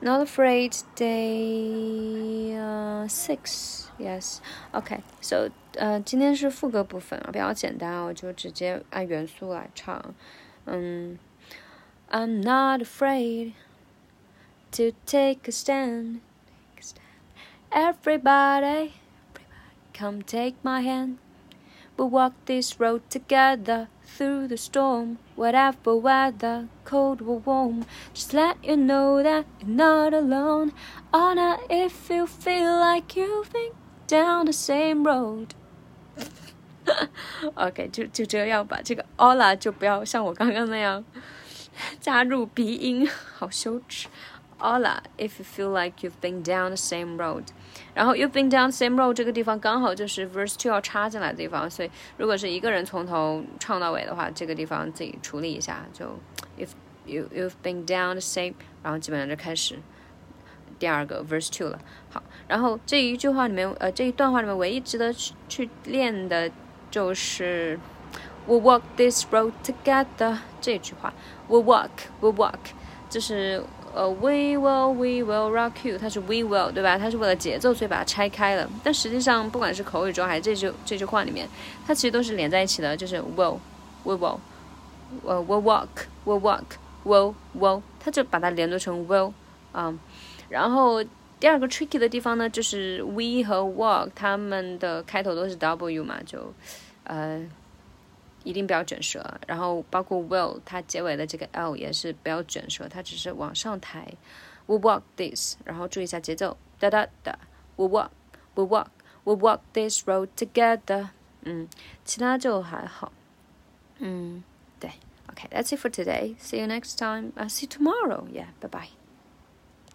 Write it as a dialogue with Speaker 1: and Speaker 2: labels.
Speaker 1: Not afraid day uh, six. Yes. Okay. So 呃，今天是副歌部分啊，比较简单，我就直接按元素来唱。嗯，I'm not afraid to take a stand. Everybody, everybody, come take my hand. We'll walk this road together through the storm, whatever weather, cold or warm. Just let you know that you're not alone. Oh, not if you feel like you've been down the same road. OK，就就这样吧。这个 Ola 就不要像我刚刚那样加入鼻音，好羞耻。 Ola, if you feel like you've been down the same road，然后 you've been down the same road 这个地方刚好就是 verse two 要插进来的地方，所以如果是一个人从头唱到尾的话，这个地方自己处理一下，就 if you you've been down the same，然后基本上就开始第二个 verse two 了。好，然后这一句话里面，呃，这一段话里面唯一值得去去练的就是 we walk this road together 这句话，we walk we walk 就是 呃，we will we will rock you，它是 we will 对吧？它是为了节奏，所以把它拆开了。但实际上，不管是口语中还是这句这句话里面，它其实都是连在一起的，就是 will we will，呃，we walk we walk will will，它就把它连读成 will 啊。然后第二个 tricky 的地方呢，就是 we 和 walk 它们的开头都是 w 嘛，就呃。一定不要卷舌，然后包括 will 它结尾的这个 l 也是不要卷舌，它只是往上抬。We walk this，然后注意一下节奏，哒哒哒。We walk，we walk，we walk this road together。嗯，其他就还好。嗯，对，OK，that's it for today. See you next time. Uh, see you tomorrow. Yeah, bye bye.